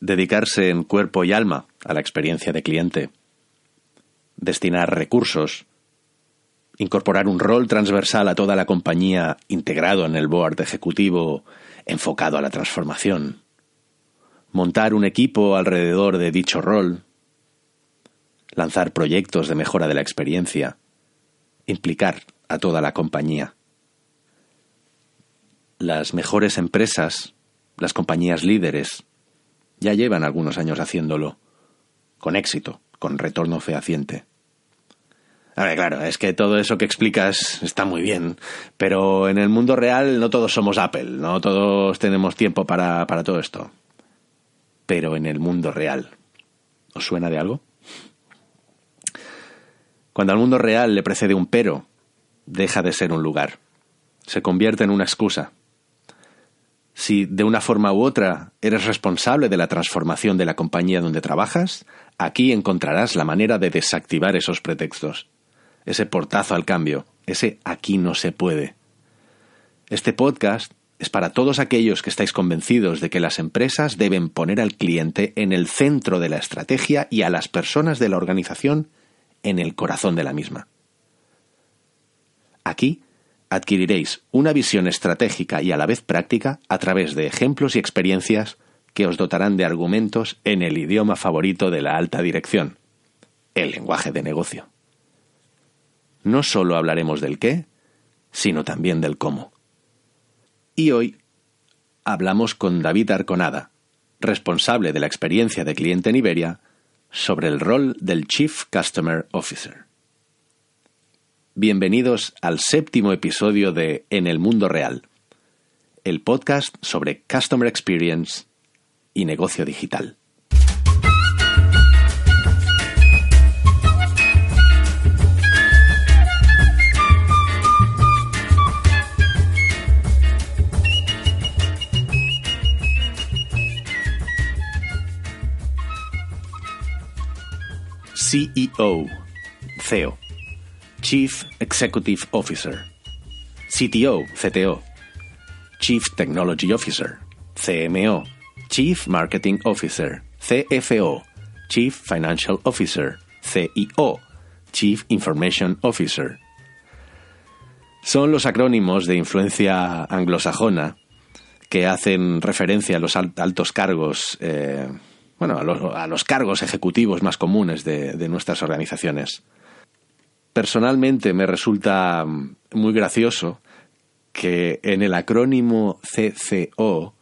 Dedicarse en cuerpo y alma a la experiencia de cliente. Destinar recursos. Incorporar un rol transversal a toda la compañía integrado en el board ejecutivo enfocado a la transformación. Montar un equipo alrededor de dicho rol. Lanzar proyectos de mejora de la experiencia. Implicar a toda la compañía. Las mejores empresas, las compañías líderes, ya llevan algunos años haciéndolo, con éxito, con retorno fehaciente. A ver, claro, es que todo eso que explicas está muy bien, pero en el mundo real no todos somos Apple, no todos tenemos tiempo para, para todo esto. Pero en el mundo real, ¿os suena de algo? Cuando al mundo real le precede un pero, deja de ser un lugar, se convierte en una excusa, si de una forma u otra eres responsable de la transformación de la compañía donde trabajas, aquí encontrarás la manera de desactivar esos pretextos, ese portazo al cambio, ese aquí no se puede. Este podcast es para todos aquellos que estáis convencidos de que las empresas deben poner al cliente en el centro de la estrategia y a las personas de la organización en el corazón de la misma. Aquí adquiriréis una visión estratégica y a la vez práctica a través de ejemplos y experiencias que os dotarán de argumentos en el idioma favorito de la alta dirección, el lenguaje de negocio. No solo hablaremos del qué, sino también del cómo. Y hoy hablamos con David Arconada, responsable de la experiencia de cliente en Iberia, sobre el rol del Chief Customer Officer. Bienvenidos al séptimo episodio de En el Mundo Real, el podcast sobre Customer Experience y negocio digital. CEO, CEO Chief Executive Officer, CTO, CTO, Chief Technology Officer, CMO, Chief Marketing Officer, CFO, Chief Financial Officer, CIO, Chief Information Officer. Son los acrónimos de influencia anglosajona que hacen referencia a los altos cargos, eh, bueno, a los, cargos ejecutivos más comunes de nuestras organizaciones personalmente me resulta muy gracioso que en el acrónimo CCO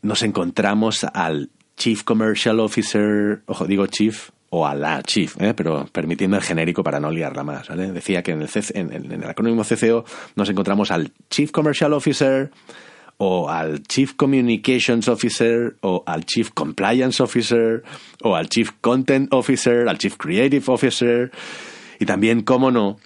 nos encontramos al Chief Commercial Officer, ojo, digo Chief o a la Chief, ¿eh? pero permitiendo el genérico para no liarla más. Decía que en el, en el acrónimo CCO nos encontramos al Chief Commercial Officer o al Chief Communications Officer o al Chief Compliance Officer o al Chief Content Officer, al Chief Creative Officer y también, cómo no,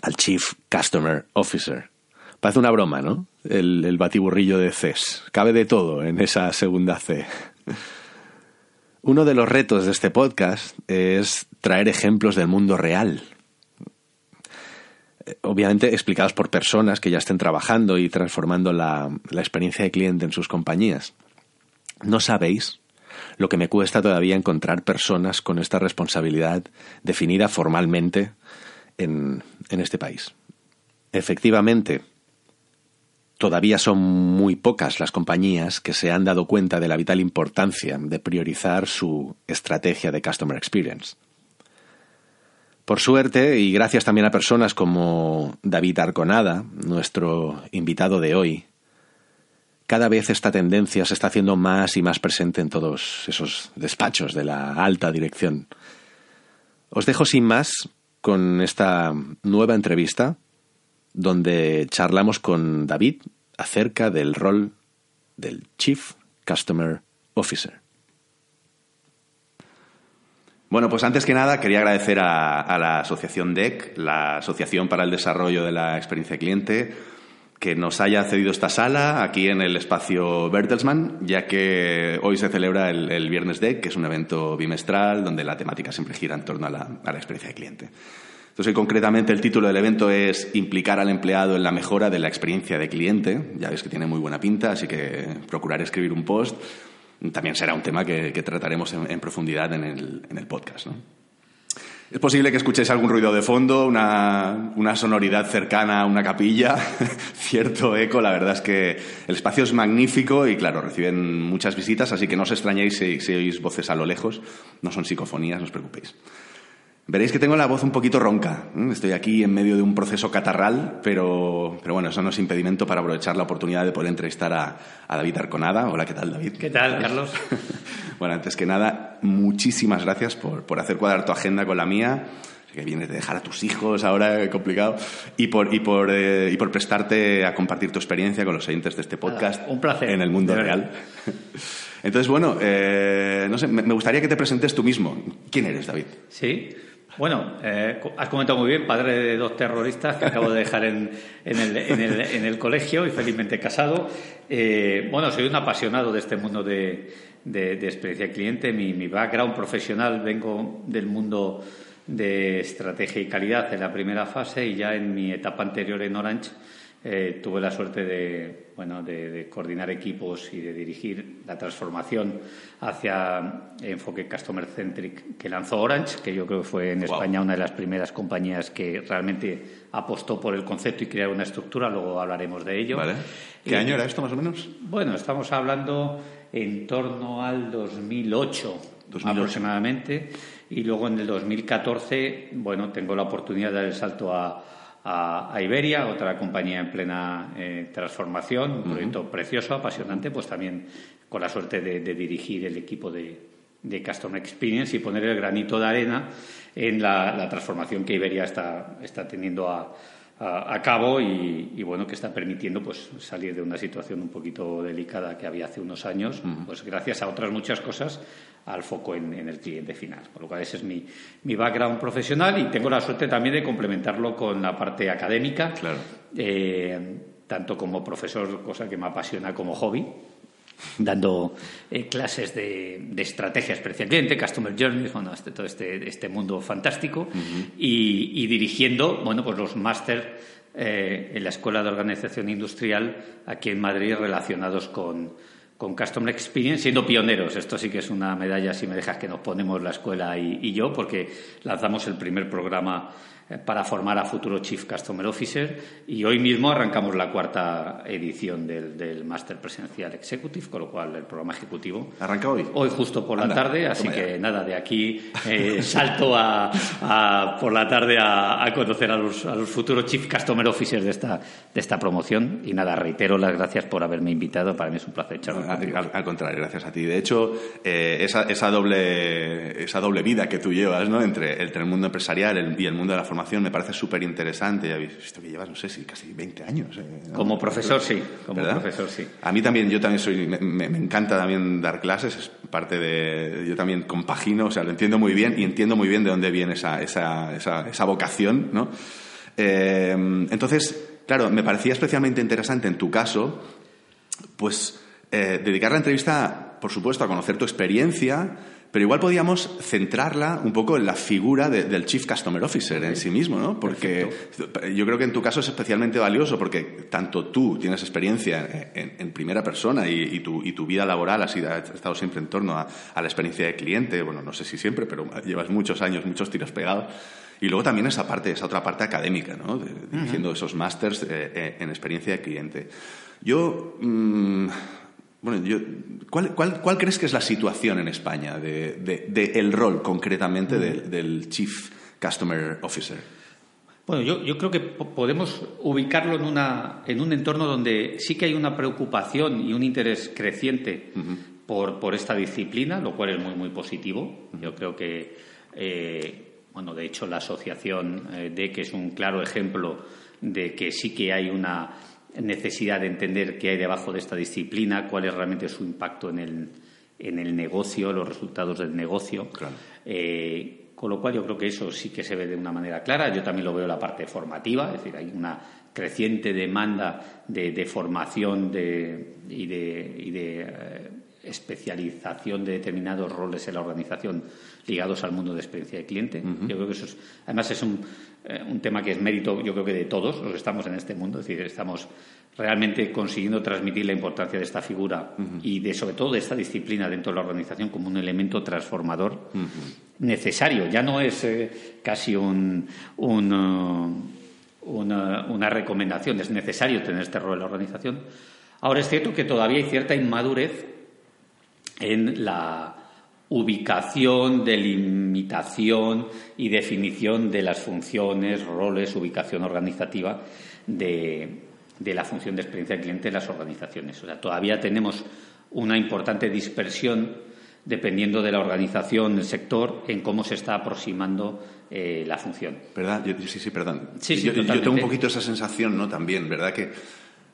al Chief Customer Officer. Parece una broma, ¿no? El, batiburrillo de Cs. Cabe de todo en esa segunda C. Uno de los retos de este podcast es traer ejemplos del mundo real. Obviamente explicados por personas que ya estén trabajando y transformando la, la experiencia de cliente en sus compañías. No sabéis lo que me cuesta todavía encontrar personas con esta responsabilidad definida formalmente en, en este país. Efectivamente, todavía son muy pocas las compañías que se han dado cuenta de la vital importancia de priorizar su estrategia de Customer Experience. Por suerte, y gracias también a personas como David Arconada, nuestro invitado de hoy, cada vez esta tendencia se está haciendo más y más presente en todos esos despachos de la alta dirección. Os dejo sin más con esta nueva entrevista donde charlamos con David acerca del rol del Chief Customer Officer. Bueno, pues antes que nada quería agradecer a, la asociación DEC, la Asociación para el Desarrollo de la Experiencia Cliente, que nos haya cedido esta sala aquí en el espacio Bertelsmann, ya que hoy se celebra el, Viernes DEC, que es un evento bimestral donde la temática siempre gira en torno a la, a la experiencia de cliente. Entonces, concretamente, el título del evento es Implicar al empleado en la mejora de la experiencia de cliente. Ya ves que tiene muy buena pinta, así que procurar escribir un post también será un tema que, trataremos en, profundidad en el, podcast. Es posible que escuchéis algún ruido de fondo, una, sonoridad cercana a una capilla, cierto eco. La verdad es que el espacio es magnífico y, claro, reciben muchas visitas, así que no os extrañéis si oís voces a lo lejos. No son psicofonías, no os preocupéis. Veréis que tengo la voz un poquito ronca. Estoy aquí en medio de un proceso catarral, pero, pero bueno, eso no es impedimento para aprovechar la oportunidad de poder entrevistar a, David Arconada. Hola, ¿qué tal, David? ¿Qué tal, Carlos? bueno, antes que nada, muchísimas gracias por, por hacer cuadrar tu agenda con la mía que vienes de dejar a tus hijos ahora, complicado, y por, y, por, eh, y por prestarte a compartir tu experiencia con los oyentes de este podcast. un placer. En el mundo real. Entonces, bueno, eh, no sé, me gustaría que te presentes tú mismo. ¿Quién eres, David? Sí. Bueno, eh, has comentado muy bien, padre de dos terroristas que acabo de dejar en, el, colegio y felizmente casado. Eh, bueno, soy un apasionado de este mundo de, experiencia cliente. Mi, mi, background profesional vengo del mundo de estrategia y calidad en la primera fase y ya en mi etapa anterior en Orange eh, tuve la suerte de, bueno, de, coordinar equipos y de dirigir la transformación hacia enfoque customer centric que lanzó Orange, que yo creo que fue en España una de las primeras compañías que realmente apostó por el concepto y crear una estructura. Luego hablaremos de ello. ¿Qué año era esto más o menos? Bueno, estamos hablando en torno al 2008, aproximadamente. Y luego en el 2014, bueno, tengo la oportunidad de dar el salto a a, Iberia, otra compañía en plena eh, transformación, un proyecto precioso, apasionante, pues también con la suerte de, dirigir el equipo de, de, Customer Experience y poner el granito de arena en la, transformación que Iberia está, está teniendo a, a, cabo y, bueno que está permitiendo pues salir de una situación un poquito delicada que había hace unos años pues gracias a otras muchas cosas al foco en, el cliente final. Por lo cual ese es mi, mi, background profesional y tengo la suerte también de complementarlo con la parte académica eh, tanto como profesor cosa que me apasiona como hobby dando eh, clases de, de, estrategia experiencia cliente, Customer Journey, bueno, este, todo este, este mundo fantástico, y, dirigiendo bueno, pues los máster eh, en la Escuela de Organización Industrial aquí en Madrid relacionados con, con Customer Experience, siendo pioneros. Esto sí que es una medalla, si me dejas, que nos ponemos la escuela y, y yo, porque lanzamos el primer programa eh, para formar a futuro Chief Customer Officer y hoy mismo arrancamos la cuarta edición del, del Máster Presencial Executive, con lo cual el programa ejecutivo arranca hoy. Hoy justo por la tarde, así que nada, de aquí eh, salto a, por la tarde a, conocer a los, a los, futuros Chief Customer Officers de esta, de esta promoción y nada, reitero las gracias por haberme invitado, para mí es un placer charlar al, al, contrario, gracias a ti. De hecho, eh, esa, esa, doble, esa doble vida que tú llevas ¿no? entre, entre el mundo empresarial y el mundo de la me parece súper interesante. Ya habéis visto que llevas, no sé si casi 20 años. Eh, como profesor, sí. Como profesor, sí. A mí también, yo también soy, me, encanta también dar clases, es parte de, yo también compagino, o sea, lo entiendo muy bien y entiendo muy bien de dónde viene esa, esa, esa, vocación, ¿no? Eh, entonces, claro, me parecía especialmente interesante en tu caso, pues, eh, dedicar la entrevista, por supuesto, a conocer tu experiencia, pero igual podíamos centrarla un poco en la figura del Chief Customer Officer en sí mismo, ¿no? Porque yo creo que en tu caso es especialmente valioso porque tanto tú tienes experiencia en, primera persona y, tu, vida laboral ha, sido, ha estado siempre en torno a, la experiencia de cliente, bueno, no sé si siempre, pero llevas muchos años, muchos tiros pegados. Y luego también esa parte, esa otra parte académica, ¿no? dirigiendo esos másters eh, eh, en experiencia de cliente. Yo... Mm, bueno, yo, ¿cuál, cuál, crees que es la situación en España de, el rol concretamente del, Chief Customer Officer? Bueno, yo, yo, creo que podemos ubicarlo en, una, en un entorno donde sí que hay una preocupación y un interés creciente por, por, esta disciplina, lo cual es muy, muy positivo. Yo creo que, eh, bueno, de hecho, la asociación eh, de que es un claro ejemplo de que sí que hay una necesidad de entender qué hay debajo de esta disciplina, cuál es realmente su impacto en el, en el negocio, los resultados del negocio. Eh, con lo cual yo creo que eso sí que se ve de una manera clara. Yo también lo veo en la parte formativa, es decir, hay una creciente demanda de, formación y de, eh, especialización de determinados roles en la organización ligados al mundo de experiencia de cliente. Yo creo que eso es, además es un, eh, un, tema que es mérito, yo creo que de todos los que estamos en este mundo, es decir, estamos realmente consiguiendo transmitir la importancia de esta figura y de sobre todo de esta disciplina dentro de la organización como un elemento transformador necesario. Ya no es eh, casi un, uh, una, una, recomendación, es necesario tener este rol en la organización. Ahora es cierto que todavía hay cierta inmadurez en la ubicación, delimitación y definición de las funciones, roles, ubicación organizativa de, de la función de experiencia del cliente en las organizaciones. O sea, todavía tenemos una importante dispersión dependiendo de la organización, del sector, en cómo se está aproximando eh, la función. ¿Verdad? sí, sí, perdón. yo, tengo un poquito esa sensación, ¿no? También, ¿verdad? Que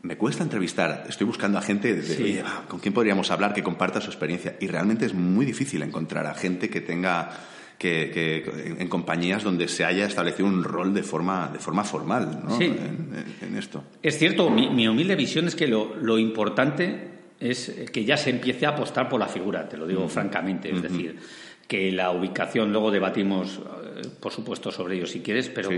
me cuesta entrevistar. Estoy buscando a gente de, ¿con quién podríamos hablar que comparta su experiencia? Y realmente es muy difícil encontrar a gente que tenga que, en compañías donde se haya establecido un rol de forma, de forma formal ¿no? en, esto. Es cierto, mi, humilde visión es que lo, importante es que ya se empiece a apostar por la figura, te lo digo francamente. Es decir, que la ubicación, luego debatimos, eh, por supuesto, sobre ello si quieres, pero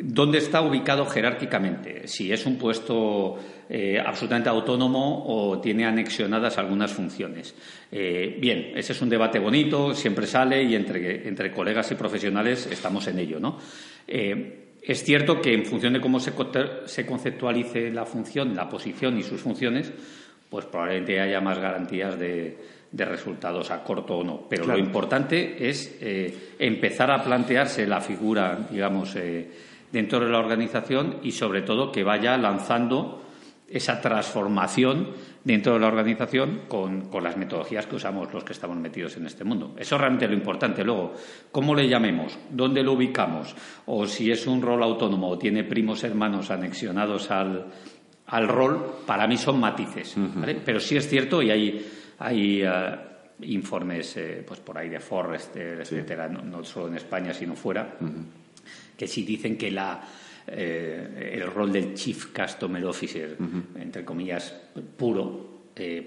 ¿dónde está ubicado jerárquicamente? Si es un puesto eh, absolutamente autónomo o tiene anexionadas algunas funciones. Eh, bien, ese es un debate bonito, siempre sale y entre, entre colegas y profesionales estamos en ello, ¿no? es cierto que en función de cómo se, se conceptualice la función, la posición y sus funciones, pues probablemente haya más garantías de de resultados a corto o no. Pero lo importante es eh, empezar a plantearse la figura, digamos, eh, dentro de la organización y, sobre todo, que vaya lanzando esa transformación dentro de la organización con, las metodologías que usamos los que estamos metidos en este mundo. Eso es realmente lo importante. Luego, ¿cómo le llamemos? ¿Dónde lo ubicamos? O si es un rol autónomo o tiene primos hermanos anexionados al, al rol, para mí son matices. Pero sí es cierto y hay hay eh, informes eh, pues por ahí de Forrester, etcétera, no, solo en España, sino fuera, que sí dicen que la, eh, el rol del Chief Customer Officer, entre comillas, puro,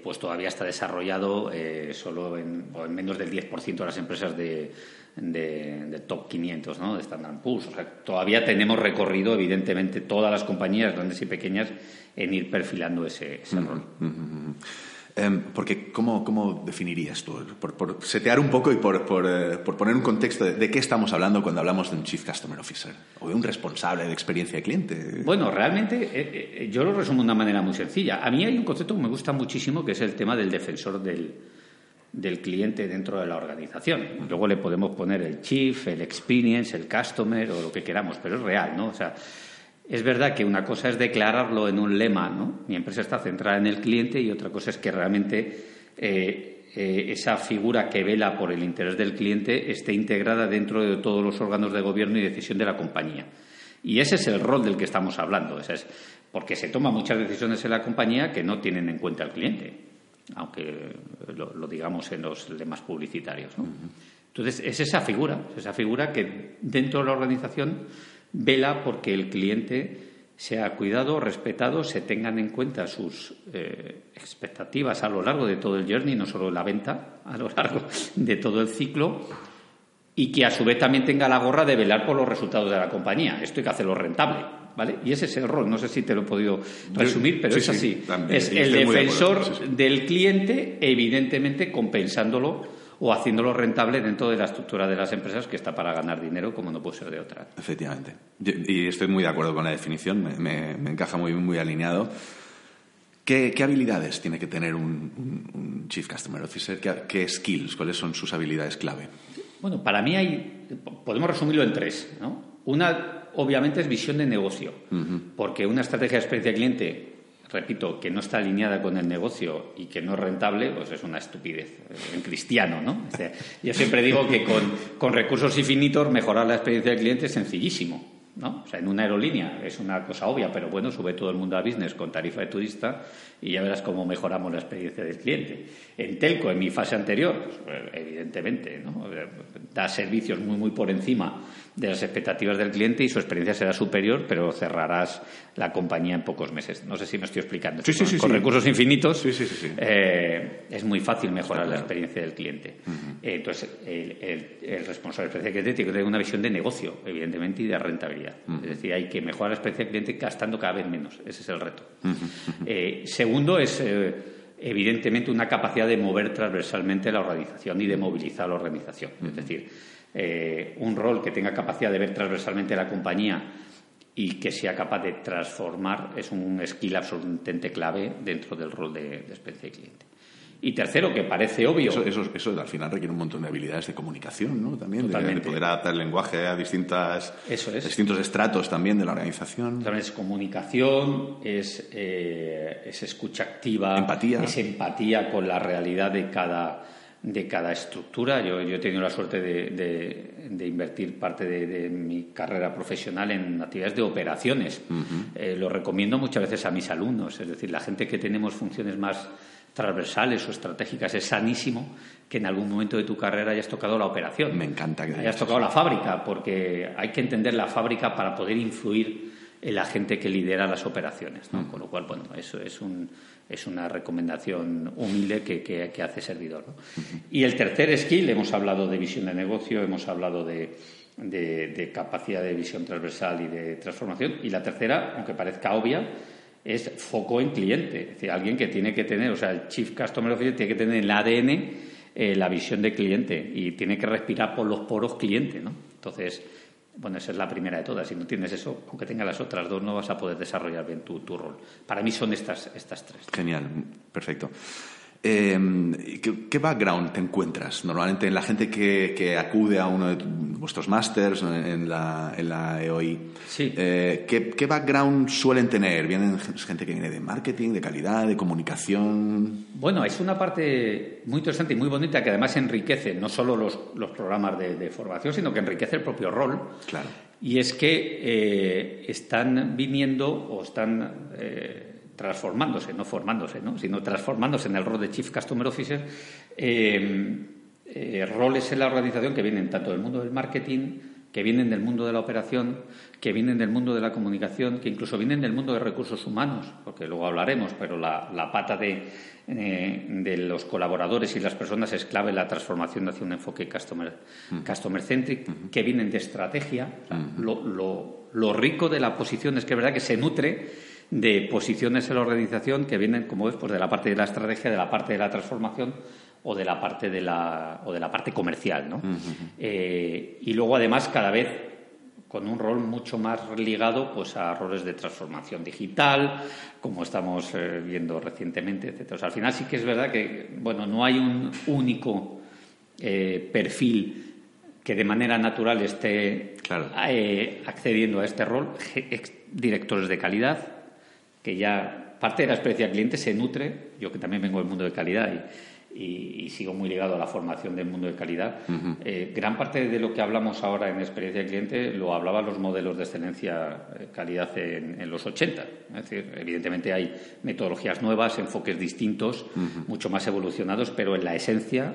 pues todavía está desarrollado solo en, en, menos del 10% de las empresas de, de, top 500, ¿no? de Standard Poor's. O sea, todavía tenemos recorrido, evidentemente, todas las compañías, grandes y pequeñas, en ir perfilando ese, rol. Em, porque, ¿cómo, ¿cómo, definirías tú? Por, setear un poco y por, eh, poner un contexto de, qué estamos hablando cuando hablamos de un Chief Customer Officer o de un responsable de experiencia de cliente. Bueno, realmente eh, eh, yo lo resumo de una manera muy sencilla. A mí hay un concepto que me gusta muchísimo que es el tema del defensor del, del cliente dentro de la organización. Luego le podemos poner el Chief, el Experience, el Customer o lo que queramos, pero es real, ¿no? O sea, es verdad que una cosa es declararlo en un lema, ¿no? Mi empresa está centrada en el cliente y otra cosa es que realmente eh, eh, esa figura que vela por el interés del cliente esté integrada dentro de todos los órganos de gobierno y decisión de la compañía. Y ese es el rol del que estamos hablando. es porque se toman muchas decisiones en la compañía que no tienen en cuenta al cliente, aunque lo, digamos en los lemas publicitarios. Entonces, es esa figura, esa figura que dentro de la organización vela porque el cliente sea cuidado, respetado, se tengan en cuenta sus eh, expectativas a lo largo de todo el journey, no solo la venta, a lo largo de todo el ciclo, y que a su vez también tenga la gorra de velar por los resultados de la compañía. Esto hay que hacerlo rentable, ¿vale? Y ese es el rol. No sé si te lo he podido resumir, pero es así. es el defensor del cliente, evidentemente compensándolo o haciéndolo rentable dentro de la estructura de las empresas que está para ganar dinero, como no puede ser de otra. Efectivamente. y estoy muy de acuerdo con la definición, me, encaja muy, muy alineado. ¿Qué, habilidades tiene que tener un, Chief Customer Officer? ¿Qué, skills? ¿Cuáles son sus habilidades clave? Bueno, para mí hay, podemos resumirlo en tres. Una, obviamente, es visión de negocio, porque una estrategia de experiencia de cliente repito, que no está alineada con el negocio y que no es rentable, pues es una estupidez eh, en cristiano, ¿no? yo siempre digo que con, recursos infinitos mejorar la experiencia del cliente es sencillísimo. ¿no? O sea, en una aerolínea es una cosa obvia, pero bueno, sube todo el mundo a business con tarifa de turista y ya verás cómo mejoramos la experiencia del cliente. En Telco, en mi fase anterior, pues, evidentemente, ¿no? da servicios muy, muy por encima de las expectativas del cliente y su experiencia será superior, pero cerrarás la compañía en pocos meses. No sé si me estoy explicando. con, recursos infinitos eh, es muy fácil mejorar la experiencia del cliente. Eh, entonces, el, responsable de experiencia del cliente tiene que tener una visión de negocio, evidentemente, y de rentabilidad. Es decir, hay que mejorar la experiencia del cliente gastando cada vez menos. Ese es el reto. Eh, segundo es evidentemente una capacidad de mover transversalmente la organización y de movilizar la organización. Es decir, eh, un rol que tenga capacidad de ver transversalmente la compañía y que sea capaz de transformar es un skill absolutamente clave dentro del rol de, de experiencia de cliente. Y tercero, que parece obvio. Eso, eso, al final requiere un montón de habilidades de comunicación, ¿no? También, de, poder adaptar el lenguaje a distintas, distintos estratos también de la organización. También es comunicación, es, eh, es escucha activa, empatía. es empatía con la realidad de cada, de cada estructura. Yo, yo he tenido la suerte de, de, invertir parte de, mi carrera profesional en actividades de operaciones. Eh, lo recomiendo muchas veces a mis alumnos, es decir, la gente que tenemos funciones más transversales o estratégicas. Es sanísimo que en algún momento de tu carrera hayas tocado la operación. Me encanta que hayas tocado la fábrica, porque hay que entender la fábrica para poder influir la gente que lidera las operaciones. ¿no? Con lo cual, bueno, eso es, un, es una recomendación humilde que, que, hace servidor. Y el tercer skill, hemos hablado de visión de negocio, hemos hablado de, de capacidad de visión transversal y de transformación. Y la tercera, aunque parezca obvia, es foco en cliente. Es decir, alguien que tiene que tener, o sea, el Chief Customer Officer tiene que tener en el ADN eh, la visión de cliente y tiene que respirar por los poros cliente, ¿no? Entonces, bueno, esa es la primera de todas. Si no tienes eso, aunque tengas las otras dos, no vas a poder desarrollar bien tu, tu rol. Para mí son estas, estas tres. Genial, perfecto. Eh, ¿qué, background te encuentras normalmente en la gente que, acude a uno de vuestros másters en la, en la EOI? Sí. Eh, ¿qué, background suelen tener? ¿Vienen gente que viene de marketing, de calidad, de comunicación? Bueno, es una parte muy interesante y muy bonita que además enriquece no solo los, los programas de, formación, sino que enriquece el propio rol. Claro. Y es que eh, están viniendo o están eh, transformándose, no formándose, ¿no? sino transformándose en el rol de Chief Customer Officer, eh, eh, roles en la organización que vienen tanto del mundo del marketing, que vienen del mundo de la operación, que vienen del mundo de la comunicación, que incluso vienen del mundo de recursos humanos, porque luego hablaremos, pero la, pata de, eh, de, los colaboradores y las personas es clave en la transformación hacia un enfoque customer, customer centric, que vienen de estrategia. lo, lo, lo rico de la posición es que es verdad que se nutre de posiciones en la organización que vienen, como ves, pues de la parte de la estrategia, de la parte de la transformación o de la parte de la, o de la parte comercial, ¿no? Eh, y luego, además, cada vez con un rol mucho más ligado pues a roles de transformación digital, como estamos eh, viendo recientemente, etc. al final sí que es verdad que bueno no hay un único eh, perfil que de manera natural esté accediendo a este rol. Directores de calidad, que ya parte de la experiencia del cliente se nutre, yo que también vengo del mundo de calidad y, sigo muy ligado a la formación del mundo de calidad, eh, gran parte de lo que hablamos ahora en experiencia del cliente lo hablaban los modelos de excelencia eh, calidad en, los 80. Es decir, evidentemente hay metodologías nuevas, enfoques distintos, mucho más evolucionados, pero en la esencia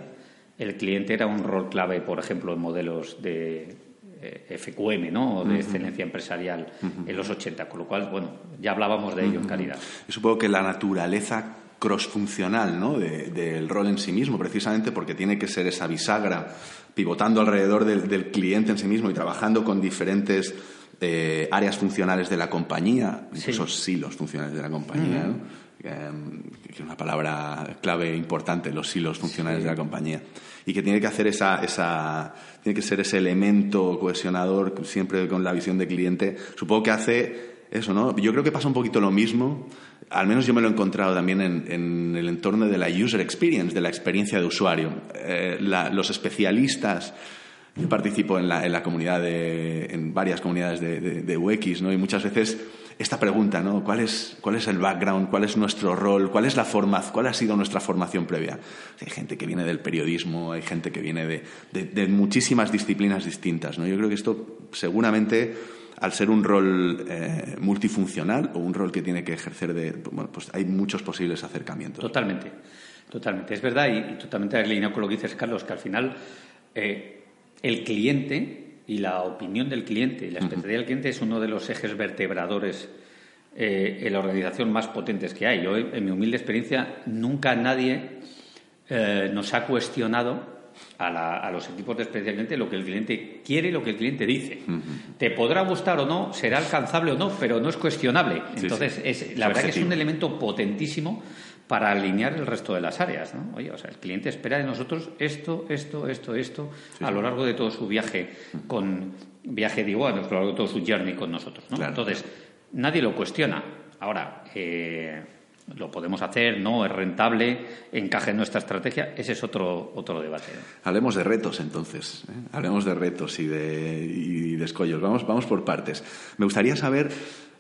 el cliente era un rol clave, por ejemplo, en modelos de FQM, ¿no? de excelencia empresarial en los 80, con lo cual, bueno, ya hablábamos de ello en calidad. Yo supongo que la naturaleza cross-funcional ¿no? del rol en sí mismo, precisamente porque tiene que ser esa bisagra pivotando alrededor del, cliente en sí mismo y trabajando con diferentes eh, áreas funcionales de la compañía, incluso silos funcionales de la compañía, que es una palabra clave importante, los silos funcionales de la compañía y que tiene que hacer esa, esa, tiene que ser ese elemento cohesionador siempre con la visión de cliente. Supongo que hace eso, ¿no? Yo creo que pasa un poquito lo mismo, al menos yo me lo he encontrado también en, el entorno de la user experience, de la experiencia de usuario. Eh, los especialistas yo participo en la, en la comunidad de, en varias comunidades de, de, de UX, ¿no? Y muchas veces esta pregunta, ¿no? ¿Cuál es, ¿Cuál es el background? ¿Cuál es nuestro rol? ¿Cuál es la forma, cuál ha sido nuestra formación previa? Hay gente que viene del periodismo, hay gente que viene de, de, muchísimas disciplinas distintas, ¿no? Yo creo que esto seguramente al ser un rol eh, multifuncional o un rol que tiene que ejercer de... Bueno, pues hay muchos posibles acercamientos. Totalmente, totalmente. Es verdad y, totalmente alineado con lo que dices, Carlos, que al final eh, el cliente y la opinión del cliente y la expectativa del cliente es uno de los ejes vertebradores eh, en la organización más potentes que hay. Yo, en mi humilde experiencia, nunca nadie nos ha cuestionado a, los equipos de experiencia lo que el cliente quiere y lo que el cliente dice. Te podrá gustar o no, será alcanzable o no, pero no es cuestionable. Entonces, Es, la verdad que es un elemento potentísimo para alinear el resto de las áreas. ¿no? Oye, o sea, el cliente espera de nosotros esto, esto, esto, esto, a lo largo de todo su viaje con viaje digo, a lo largo de todo su journey con nosotros. ¿no? Entonces, nadie lo cuestiona. Ahora, eh, lo podemos hacer, no es rentable, encaje en nuestra estrategia, ese es otro, otro debate. Hablemos de retos entonces, ¿eh? hablemos de retos y de, y de escollos. Vamos, vamos por partes. Me gustaría saber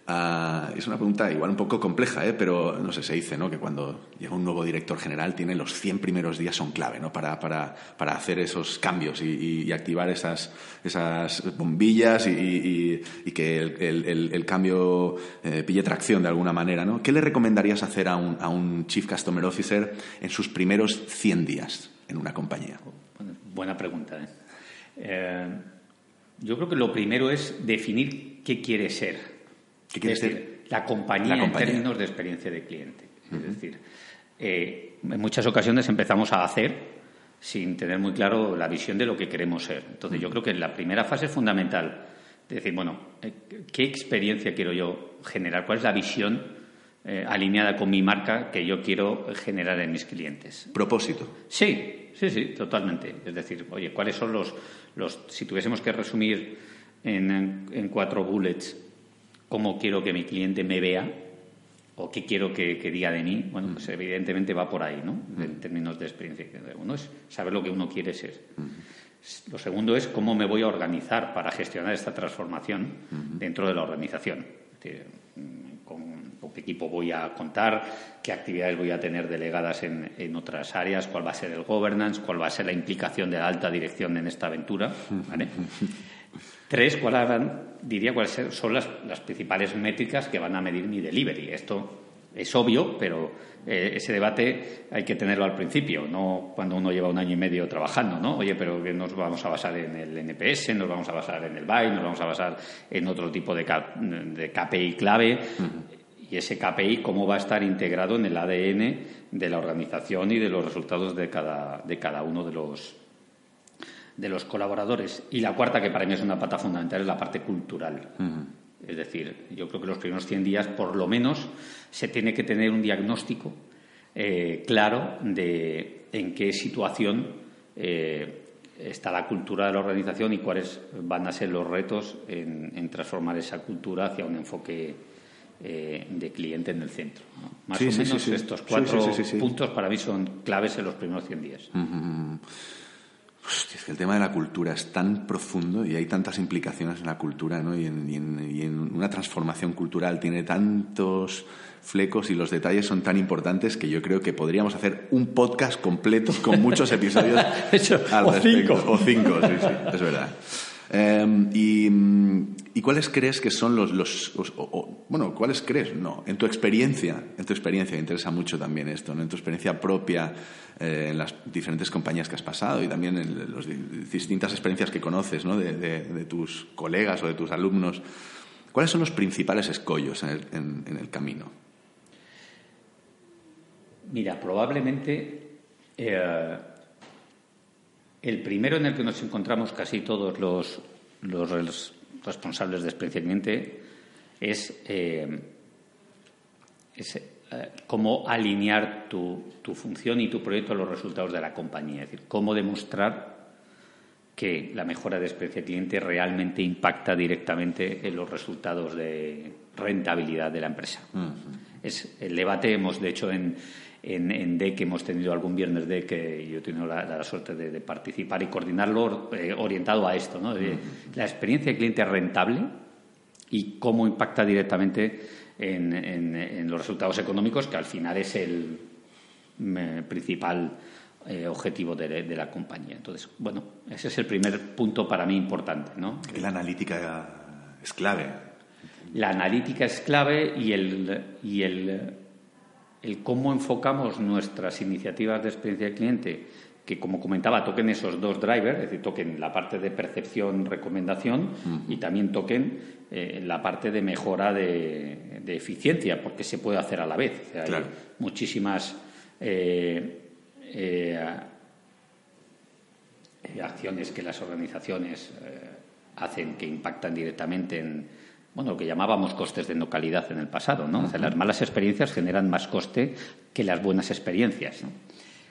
Ah, es una pregunta igual un poco compleja, ¿eh? pero no sé, se dice ¿no? que cuando llega un nuevo director general tiene los 100 primeros días son clave ¿no? para, para, para hacer esos cambios y, activar esas, esas bombillas y, que el, el, cambio eh, pille tracción de alguna manera. ¿no? ¿Qué le recomendarías hacer a un, a un Chief Customer Officer en sus primeros 100 días en una compañía? Buena pregunta. ¿eh? ¿eh? yo creo que lo primero es definir qué quiere ser ¿Qué quiere decir? La compañía, en términos de experiencia de cliente. Es decir, eh, en muchas ocasiones empezamos a hacer sin tener muy claro la visión de lo que queremos ser. Entonces, yo creo que la primera fase es fundamental. Decir, bueno, eh, ¿qué experiencia quiero yo generar? ¿Cuál es la visión eh, alineada con mi marca que yo quiero generar en mis clientes? Propósito. Sí, sí, sí, totalmente. Es decir, oye, ¿cuáles son los, los si tuviésemos que resumir en, en cuatro bullets cómo quiero que mi cliente me vea o qué quiero que, diga de mí, bueno, pues evidentemente va por ahí, ¿no? En términos de experiencia. Uno es saber lo que uno quiere ser. Lo segundo es cómo me voy a organizar para gestionar esta transformación dentro de la organización. con, qué equipo voy a contar, qué actividades voy a tener delegadas en, en, otras áreas, cuál va a ser el governance, cuál va a ser la implicación de la alta dirección en esta aventura. ¿vale? Tres, ¿cuáles diría cuáles son las, principales métricas que van a medir mi delivery? Esto es obvio, pero eh, ese debate hay que tenerlo al principio, no cuando uno lleva un año y medio trabajando, ¿no? Oye, pero nos vamos a basar en el NPS, nos vamos a basar en el BAI, nos vamos a basar en otro tipo de, de KPI clave. Y ese KPI, cómo va a estar integrado en el ADN de la organización y de los resultados de cada, de cada uno de los, de los colaboradores. Y la cuarta, que para mí es una pata fundamental, es la parte cultural. Es decir, yo creo que los primeros 100 días, por lo menos, se tiene que tener un diagnóstico eh, claro de en qué situación eh, está la cultura de la organización y cuáles van a ser los retos en, transformar esa cultura hacia un enfoque eh, de cliente en el centro. Más o menos estos cuatro puntos para mí son claves en los primeros 100 días es que el tema de la cultura es tan profundo y hay tantas implicaciones en la cultura, ¿no? Y en, una transformación cultural tiene tantos flecos y los detalles son tan importantes que yo creo que podríamos hacer un podcast completo con muchos episodios o Cinco. O cinco, sí, sí, es verdad. Em, y, cuáles crees que son los, los bueno, cuáles crees? No, en tu experiencia, en tu experiencia, me interesa mucho también esto, ¿no? En tu experiencia propia, eh, en las diferentes compañías que has pasado y también en las distintas experiencias que conoces, ¿no? De, tus colegas o de tus alumnos. ¿Cuáles son los principales escollos en el, camino? Mira, probablemente eh, el primero en el que nos encontramos casi todos los, responsables de experiencia es, eh, eh, cómo alinear tu, función y tu proyecto a los resultados de la compañía. Es decir, cómo demostrar que la mejora de experiencia cliente realmente impacta directamente en los resultados de rentabilidad de la empresa. Es el debate, hemos de hecho en en, en DEC hemos tenido algún viernes DEC que yo he tenido la, suerte de, participar y coordinarlo eh, orientado a esto, ¿no? la experiencia de cliente rentable y cómo impacta directamente en, los resultados económicos, que al final es el principal eh, objetivo de, la compañía. Entonces, bueno, ese es el primer punto para mí importante, ¿no? La analítica Es clave. La analítica es clave y el, y el, el cómo enfocamos nuestras iniciativas de experiencia de cliente que, como comentaba, toquen esos dos drivers, es decir, toquen la parte de percepción, recomendación y también toquen eh, la parte de mejora de, eficiencia, porque se puede hacer a la vez. Hay muchísimas eh, eh, acciones que las organizaciones hacen que impactan directamente en bueno, lo que llamábamos costes de no calidad en el pasado, ¿no? las malas experiencias generan más coste que las buenas experiencias. ¿no?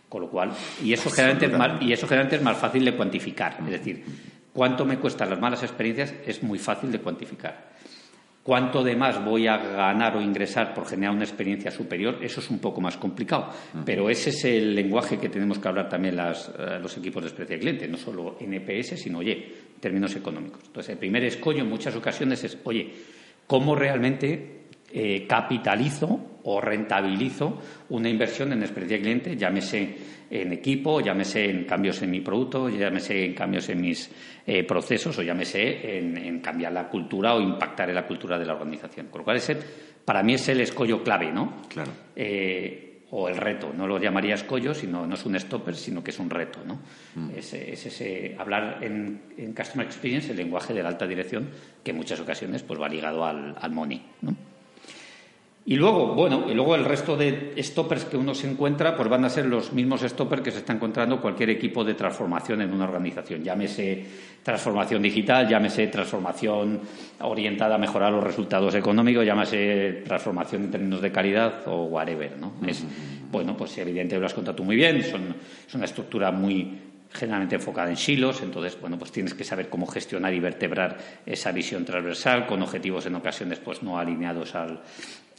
Con lo cual, y eso, generalmente es más, y eso generalmente es más fácil de cuantificar. Es decir, cuánto me cuestan las malas experiencias es muy fácil de cuantificar. Cuánto de más voy a ganar o ingresar por generar una experiencia superior, eso es un poco más complicado. Pero ese es el lenguaje que tenemos que hablar también las, eh, los equipos de experiencia de cliente, no solo NPS, sino, oye, términos económicos. Entonces, el primer escollo en muchas ocasiones es, oye, ¿cómo realmente eh, capitalizo o rentabilizo una inversión en experiencia de cliente, llámese en equipo, llámese en cambios en mi producto, llámese en cambios en mis eh, procesos o llámese en, en, cambiar la cultura o impactar en la cultura de la organización. Con lo cual, ese para mí es el escollo clave, ¿no? Claro. Eh, o el reto, no lo llamaría escollo, sino no es un stopper, sino que es un reto, ¿no? Mm. Es, ese hablar en, en, Customer Experience el lenguaje de la alta dirección que en muchas ocasiones pues va ligado al, al money, ¿no? Y luego, bueno, y luego el resto de stoppers que uno se encuentra, pues van a ser los mismos stoppers que se está encontrando cualquier equipo de transformación en una organización. Llámese transformación digital, llámese transformación orientada a mejorar los resultados económicos, llámese transformación en términos de calidad o whatever, ¿no? Es, bueno, pues evidentemente lo has contado tú muy bien, son, es una estructura muy generalmente enfocada en silos, entonces, bueno, pues tienes que saber cómo gestionar y vertebrar esa visión transversal con objetivos en ocasiones pues no alineados al,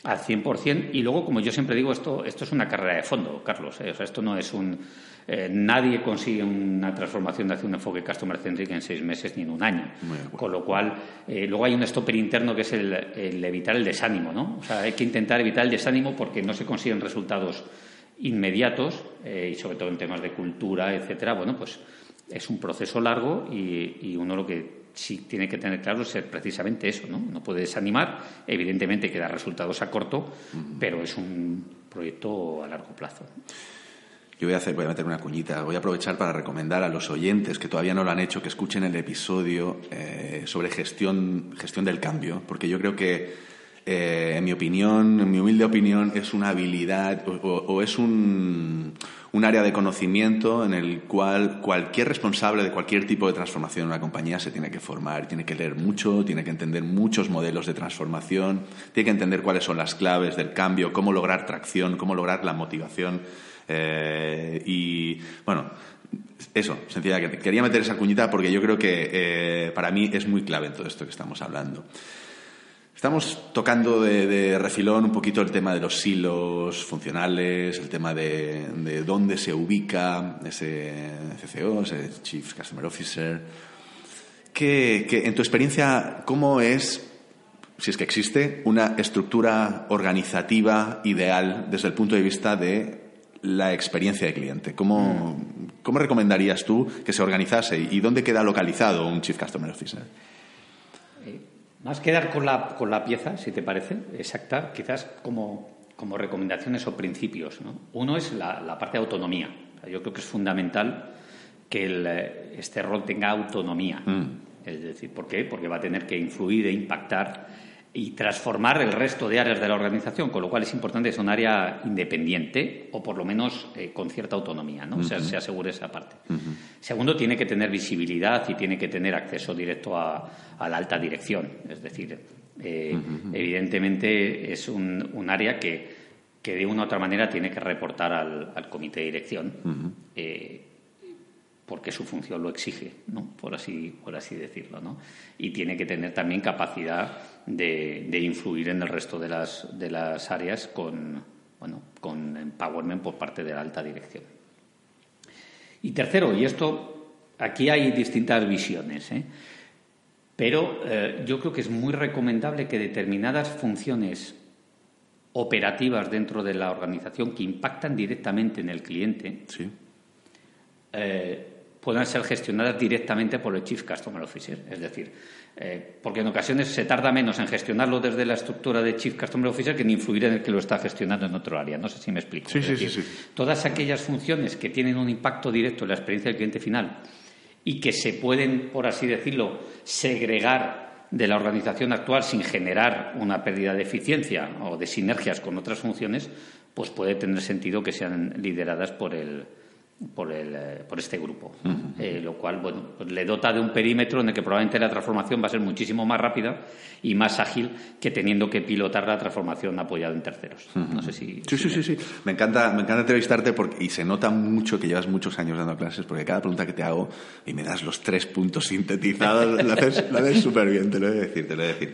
al 100%. Y luego, como yo siempre digo, esto, esto es una carrera de fondo, Carlos. ¿eh? O sea, esto no es un. Eh, nadie consigue una transformación de hacer un enfoque customer centric en seis meses ni en un año. Con lo cual, eh, luego hay un stopper interno que es el, el, evitar el desánimo, ¿no? O sea, hay que intentar evitar el desánimo porque no se consiguen resultados inmediatos y sobre todo en temas de cultura, etcétera. Bueno, pues es un proceso largo y, y uno lo que sí tiene que tener claro ser precisamente eso, ¿no? No puede desanimar, evidentemente que da resultados a corto, pero es un proyecto a largo plazo. Yo voy a hacer, voy a meter una cuñita. Voy a aprovechar para recomendar a los oyentes que todavía no lo han hecho que escuchen el episodio eh, sobre gestión, gestión del cambio, porque yo creo que, eh, en mi opinión, en mi humilde opinión, es una habilidad o es un, un área de conocimiento en el cual cualquier responsable de cualquier tipo de transformación en una compañía se tiene que formar, tiene que leer mucho, tiene que entender muchos modelos de transformación, tiene que entender cuáles son las claves del cambio, cómo lograr tracción, cómo lograr la motivación. Eh, y bueno, eso, sencillamente. Quería meter esa cuñita porque yo creo que eh, para mí es muy clave en todo esto que estamos hablando. Estamos tocando de, refilón un poquito el tema de los silos funcionales, el tema de, dónde se ubica ese CCO, ese Chief Customer Officer. Que, en tu experiencia, ¿cómo es, si es que existe, una estructura organizativa ideal desde el punto de vista de la experiencia de cliente? ¿Cómo, cómo recomendarías tú que se organizase y dónde queda localizado un Chief Customer Officer? Más quedar con la, con la pieza, si te parece, exacta, quizás como, como recomendaciones o principios. ¿no? Uno es la, la, parte de autonomía. Yo creo que es fundamental que el, eh, este rol tenga autonomía. Mm. Es decir, ¿por qué? Porque va a tener que influir e impactar y transformar el resto de áreas de la organización, con lo cual es importante que sea un área independiente o por lo menos eh, con cierta autonomía, ¿no? se, asegure esa parte. Segundo, tiene que tener visibilidad y tiene que tener acceso directo a, la alta dirección, es decir, eh, evidentemente es un, área que, que, de una u otra manera tiene que reportar al, comité de dirección porque su función lo exige, ¿no? por, así, por así decirlo. ¿no? Y tiene que tener también capacidad de, influir en el resto de las, de las áreas con, bueno, con empowerment por parte de la alta dirección. Y tercero, y esto, aquí hay distintas visiones, ¿eh? pero eh, yo creo que es muy recomendable que determinadas funciones operativas dentro de la organización que impactan directamente en el cliente, sí. Eh, puedan ser gestionadas directamente por el Chief Customer Officer. Es decir, eh, porque en ocasiones se tarda menos en gestionarlo desde la estructura de Chief Customer Officer que en influir en el que lo está gestionando en otro área. No sé si me explico. Sí, sí, sí, Todas aquellas funciones que tienen un impacto directo en la experiencia del cliente final y que se pueden, por así decirlo, segregar de la organización actual sin generar una pérdida de eficiencia o de sinergias con otras funciones, pues puede tener sentido que sean lideradas por el, por, el, eh, por este grupo, eh, lo cual bueno, pues le dota de un perímetro en el que probablemente la transformación va a ser muchísimo más rápida y más ágil que teniendo que pilotar la transformación apoyada en terceros. No sé si. Sí, sí, sí, sí. Me encanta, me encanta entrevistarte porque, y se nota mucho que llevas muchos años dando clases porque cada pregunta que te hago y me das los tres puntos sintetizados, la haces súper bien, te lo he de decir, te lo he de decir.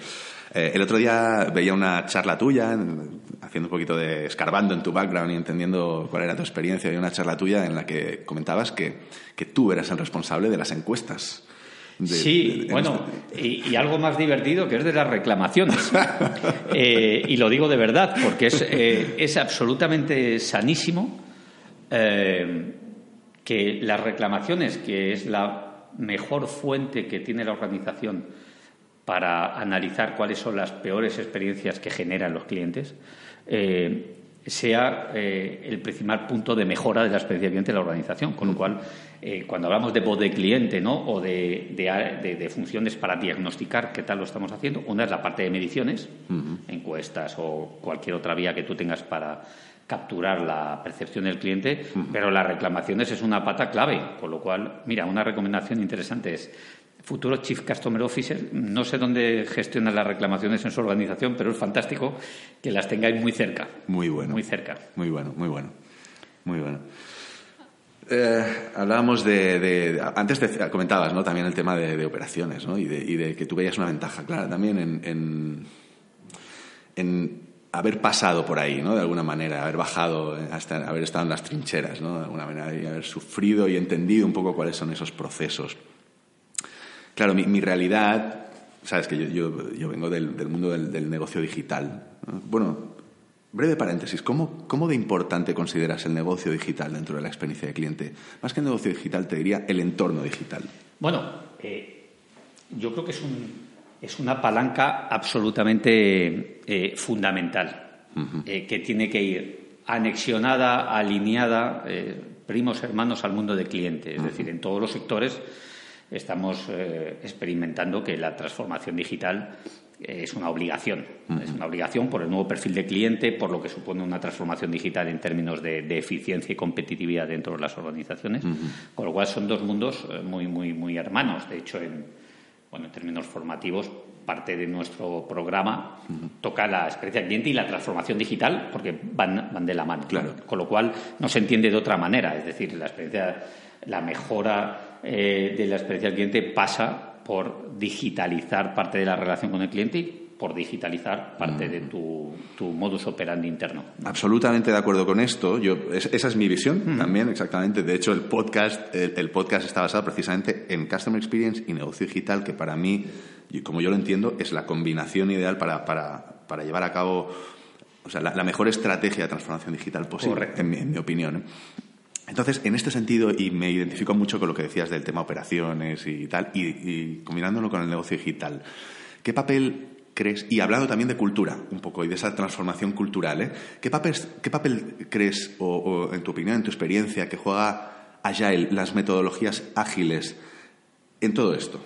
Eh, el otro día veía una charla tuya, haciendo un poquito de escarbando en tu background y entendiendo cuál era tu experiencia, había una charla tuya en la que comentabas que, que tú eras el responsable de las encuestas. sí, bueno, y, algo más divertido que es de las reclamaciones. Eh, y lo digo de verdad, porque es, eh, es absolutamente sanísimo que las reclamaciones, que es la mejor fuente que tiene la organización para analizar cuáles son las peores experiencias que generan los clientes, eh, sea eh, el principal punto de mejora de la experiencia cliente de la organización. Con lo cual, eh, cuando hablamos de voz de cliente ¿no? o de, funciones para diagnosticar qué tal lo estamos haciendo, una es la parte de mediciones, encuestas o cualquier otra vía que tú tengas para capturar la percepción del cliente, pero las reclamaciones es una pata clave. Con lo cual, mira, una recomendación interesante es futuro Chief Customer Officer. No sé dónde gestiona las reclamaciones en su organización, pero es fantástico que las tengáis muy cerca. Muy bueno. Muy cerca. Muy bueno, muy bueno. Muy bueno. Eh, hablábamos de, Antes comentabas ¿no? también el tema de, operaciones ¿no? y, de, que tú veías una ventaja clara también en, en, haber pasado por ahí, ¿no? de alguna manera, haber bajado, hasta haber estado en las trincheras, ¿no? de alguna manera, y haber sufrido y entendido un poco cuáles son esos procesos. Claro, mi, realidad, sabes que yo, vengo del, mundo del, negocio digital. Bueno, breve paréntesis, ¿cómo, de importante consideras el negocio digital dentro de la experiencia de cliente? Más que el negocio digital, te diría el entorno digital. Bueno, eh, yo creo que es, es una palanca absolutamente eh, fundamental, eh, que tiene que ir anexionada, alineada, primos hermanos al mundo del cliente, es decir, en todos los sectores estamos eh, experimentando que la transformación digital es una obligación. Es una obligación por el nuevo perfil de cliente, por lo que supone una transformación digital en términos de, eficiencia y competitividad dentro de las organizaciones. Con lo cual son dos mundos eh, muy, muy, muy hermanos. De hecho, en, bueno, en términos formativos, parte de nuestro programa toca la experiencia del cliente y la transformación digital, porque van, van de la mano. Con lo cual no se entiende de otra manera. Es decir, la experiencia, la mejora eh, de la experiencia del cliente pasa por digitalizar parte de la relación con el cliente y por digitalizar parte de tu, modus operandi interno. Absolutamente de acuerdo con esto. Yo, esa es mi visión también, exactamente. De hecho, el podcast, el, podcast está basado precisamente en Customer Experience y negocio digital, que para mí, como yo lo entiendo, es la combinación ideal para, para, llevar a cabo o sea, la, mejor estrategia de transformación digital posible, en en mi, opinión. ¿eh? Entonces, en este sentido, y me identifico mucho con lo que decías del tema operaciones y tal, y, combinándolo con el negocio digital, ¿qué papel crees, y hablando también de cultura un poco y de esa transformación cultural, ¿eh? ¿qué, papel, ¿qué papel crees, o, en tu opinión, en tu experiencia, que juega Agile, las metodologías ágiles en todo esto?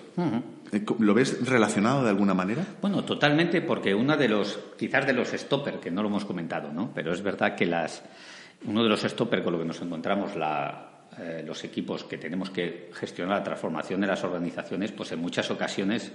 Eh, ¿Lo ves relacionado de alguna manera? Bueno, totalmente, porque uno de los, quizás de los stopper, que no lo hemos comentado, ¿no? Pero es verdad que las uno de los stoppers con lo que nos encontramos eh, los equipos que tenemos que gestionar la transformación de las organizaciones, pues en muchas ocasiones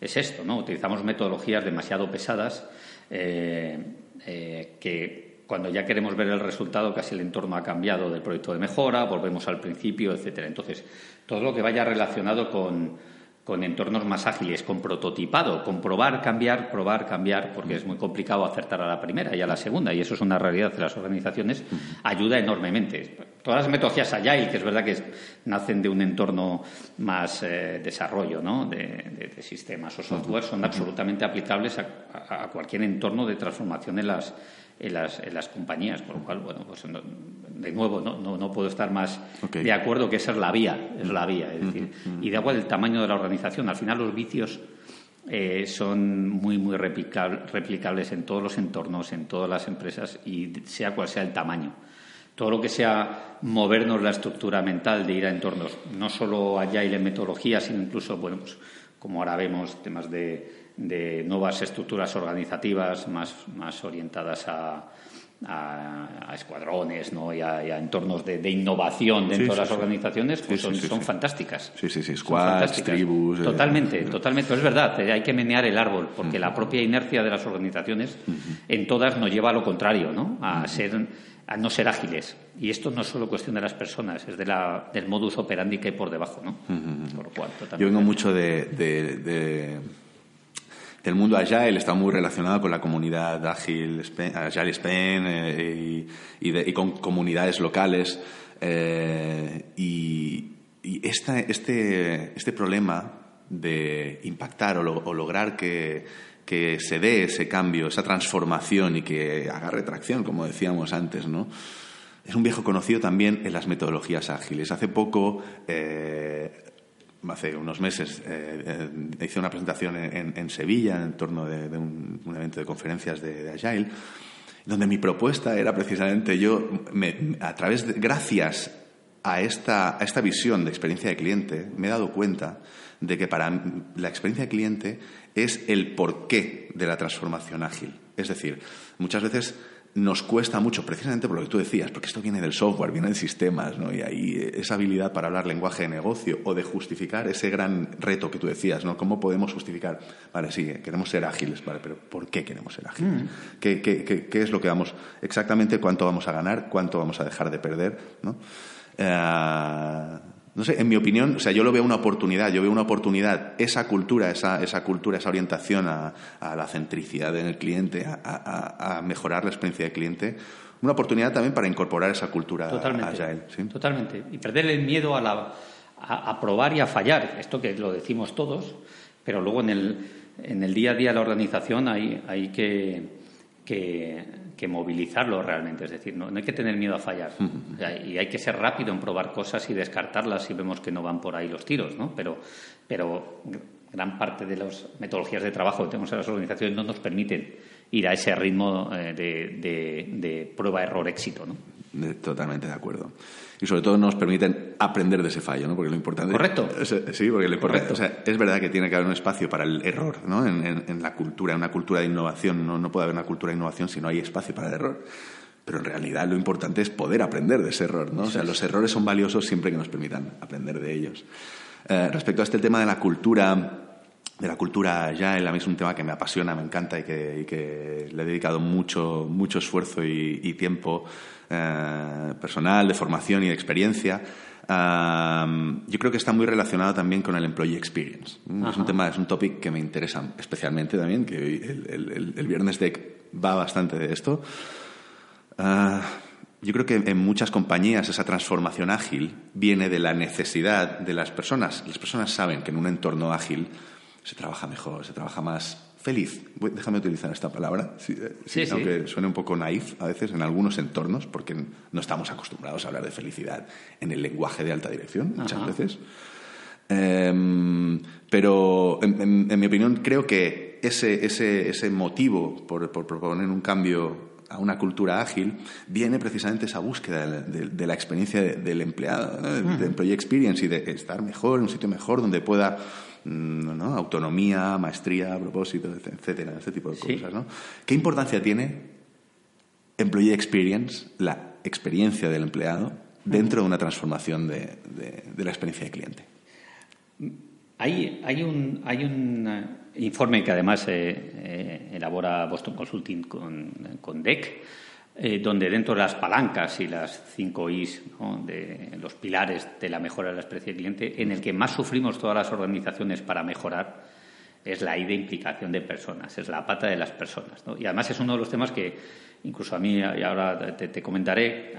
es esto, ¿no? Utilizamos metodologías demasiado pesadas eh, eh, que cuando ya queremos ver el resultado, casi el entorno ha cambiado del proyecto de mejora, volvemos al principio, etcétera. Entonces, todo lo que vaya relacionado con con entornos más ágiles, con prototipado, con probar, cambiar, probar, cambiar, porque es muy complicado acertar a la primera y a la segunda, y eso es una realidad de las organizaciones, ayuda enormemente. Todas las metodologías Agile, que es verdad que nacen de un entorno más eh, desarrollo ¿no? de, sistemas o software, son absolutamente aplicables a, cualquier entorno de transformación en las, en las, en las compañías, con lo cual, bueno, pues de nuevo, no, no, puedo estar más de acuerdo que esa es la vía, es la vía, es decir, y da igual el tamaño de la organización, al final los vicios eh, son muy, muy replicables en todos los entornos, en todas las empresas y sea cual sea el tamaño. Todo lo que sea movernos la estructura mental de ir a entornos, no solo allá y la metodología, sino incluso, bueno, pues, como ahora vemos, temas de, de nuevas estructuras organizativas más, más orientadas a, a, escuadrones ¿no? y, a, entornos de, innovación dentro de las organizaciones pues son, fantásticas. Sí, sí, sí, squads, tribus. Eh, totalmente, totalmente. Es verdad, eh, hay que menear el árbol porque la propia inercia de las organizaciones en todas nos lleva a lo contrario, ¿no? a, ser, a no ser ágiles. Y esto no es solo cuestión de las personas, es de la, del modus operandi que hay por debajo. ¿no? Por lo cual, Yo vengo mucho de el mundo Agile está muy relacionado con la comunidad Agile Spain, Agile Spain eh, y, con comunidades locales. Eh, y, este, este, problema de impactar o, lograr que, se dé ese cambio, esa transformación y que haga retracción, como decíamos antes, ¿no? Es un viejo conocido también en las metodologías ágiles. Hace poco eh, hace unos meses eh, eh, hice una presentación en, Sevilla en torno de, un, evento de conferencias de, Agile, donde mi propuesta era precisamente yo, a través de, gracias a esta, a esta visión de experiencia de cliente, me he dado cuenta de que para la experiencia de cliente es el porqué de la transformación ágil. Es decir, muchas veces nos cuesta mucho, precisamente por lo que tú decías, porque esto viene del software, viene de sistemas, ¿no? Y ahí esa habilidad para hablar lenguaje de negocio o de justificar ese gran reto que tú decías, ¿no? ¿Cómo podemos justificar? Vale, sí, queremos ser ágiles, vale, pero ¿por qué queremos ser ágiles? Mm. ¿Qué, qué, es lo que vamos, exactamente cuánto vamos a ganar, cuánto vamos a dejar de perder, ¿no? Eh, no sé, en mi opinión, o sea, yo lo veo una oportunidad, yo veo una oportunidad, esa cultura, esa, esa cultura, esa orientación a, la centricidad en el cliente, a, mejorar la experiencia del cliente, una oportunidad también para incorporar esa cultura totalmente, ¿sí? Totalmente. Y perder el miedo a, la, a, probar y a fallar, esto que lo decimos todos, pero luego en el, en el día a día de la organización hay, hay que, que que movilizarlo realmente. Es decir, no, hay que tener miedo a fallar. y hay que ser rápido en probar cosas y descartarlas si vemos que no van por ahí los tiros, ¿no? Pero, pero gran parte de las metodologías de trabajo que tenemos en las organizaciones no nos permiten ir a ese ritmo eh, de, de, prueba-error-éxito, ¿no? Totalmente de acuerdo y sobre todo nos permiten aprender de ese fallo, ¿no? Porque lo importante correcto sí, porque lo importante, o sea, es verdad que tiene que haber un espacio para el error, ¿no? En, en, la cultura, una cultura de innovación, ¿no? no puede haber una cultura de innovación si no hay espacio para el error. Pero en realidad lo importante es poder aprender de ese error, ¿no? O sea, los errores son valiosos siempre que nos permitan aprender de ellos. Eh, respecto a este tema de la cultura de la cultura ya, a mí es un tema que me apasiona, me encanta y que, le he dedicado mucho, mucho esfuerzo y tiempo eh, personal, de formación y de experiencia, yo creo que está muy relacionado también con el employee experience. Es un tema, es un topic que me interesa especialmente también, que el, el, viernes de va bastante de esto. Ah, yo creo que en muchas compañías esa transformación ágil viene de la necesidad de las personas. Las personas saben que en un entorno ágil se trabaja mejor, se trabaja más feliz. Déjame utilizar esta palabra, eh, aunque suene un poco naif a veces en algunos entornos, porque no estamos acostumbrados a hablar de felicidad en el lenguaje de alta dirección muchas veces. Em, pero, en, mi opinión, creo que ese, ese, ese motivo por, proponer un cambio a una cultura ágil viene precisamente esa búsqueda de, la experiencia del empleado, de employee experience y de estar mejor, en un sitio mejor donde pueda ¿no? autonomía, maestría, propósito, etcétera, ese tipo de cosas. ¿no? ¿Qué importancia tiene Employee Experience, la experiencia del empleado, dentro de una transformación de, la experiencia de cliente? Hay, hay, un, hay un eh, informe que además eh, eh, elabora Boston Consulting con, con DEC eh, donde dentro de las palancas y las cinco Is, de los pilares de la mejora de la experiencia del cliente, en el que más sufrimos todas las organizaciones para mejorar es la I de implicación de personas, es la pata de las personas. Y además es uno de los temas que, incluso a mí, y ahora te, comentaré,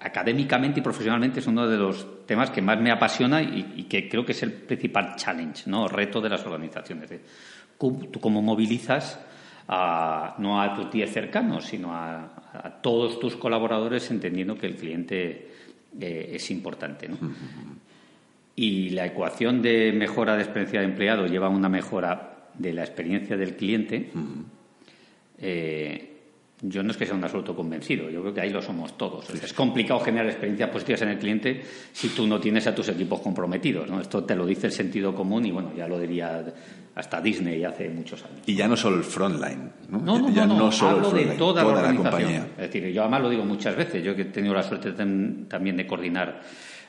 académicamente y profesionalmente es uno de los temas que más me apasiona y, que creo que es el principal challenge, ¿no? reto de las organizaciones. Tú cómo movilizas no a tus 10 cercanos, sino a, todos tus colaboradores, entendiendo que el cliente eh, es importante. ¿no? Y la ecuación de mejora de experiencia de empleado lleva a una mejora de la experiencia del cliente. Yo no es que sea un absoluto convencido, yo creo que ahí lo somos todos. Es complicado generar experiencias positivas en el cliente si tú no tienes a tus equipos comprometidos. ¿no? Esto te lo dice el sentido común y bueno, ya lo diría hasta Disney hace muchos años. Y ya no solo el frontline, ¿no? No, no, ya no, hablo de toda, la organización. es decir, yo además lo digo muchas veces, yo he tenido la suerte también de coordinar